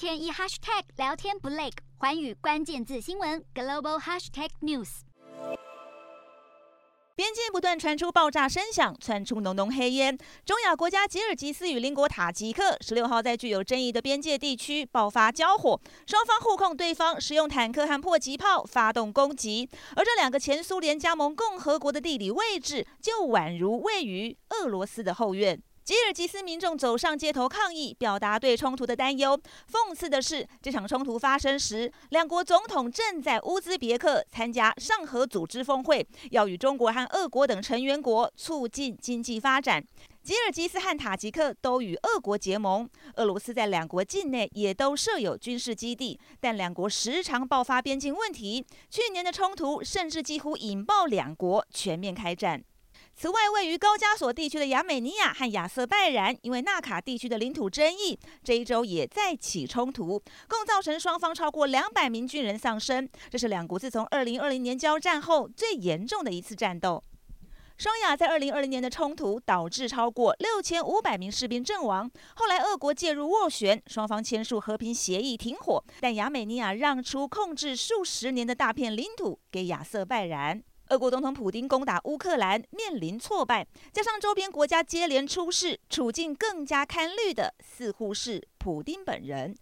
天一 hashtag 聊天不累，寰宇关键字新闻 global hashtag news。边境不断传出爆炸声响，窜出浓浓黑烟。中亚国家吉尔吉斯与邻国塔吉克十六号在具有争议的边界地区爆发交火，双方互控对方使用坦克和迫击炮发动攻击。而这两个前苏联加盟共和国的地理位置，就宛如位于俄罗斯的后院。吉尔吉斯民众走上街头抗议，表达对冲突的担忧。讽刺的是，这场冲突发生时，两国总统正在乌兹别克参加上合组织峰会，要与中国和俄国等成员国促进经济发展。吉尔吉斯和塔吉克都与俄国结盟，俄罗斯在两国境内也都设有军事基地，但两国时常爆发边境问题。去年的冲突甚至几乎引爆两国全面开战。此外，位于高加索地区的亚美尼亚和亚塞拜然，因为纳卡地区的领土争议，这一周也再起冲突，共造成双方超过两百名军人丧生。这是两国自从二零二零年交战后最严重的一次战斗。双亚在二零二零年的冲突导致超过六千五百名士兵阵亡，后来俄国介入斡旋，双方签署和平协议停火，但亚美尼亚让出控制数十年的大片领土给亚塞拜然。俄国总统普京攻打乌克兰面临挫败，加上周边国家接连出事，处境更加堪虑的似乎是普丁本人。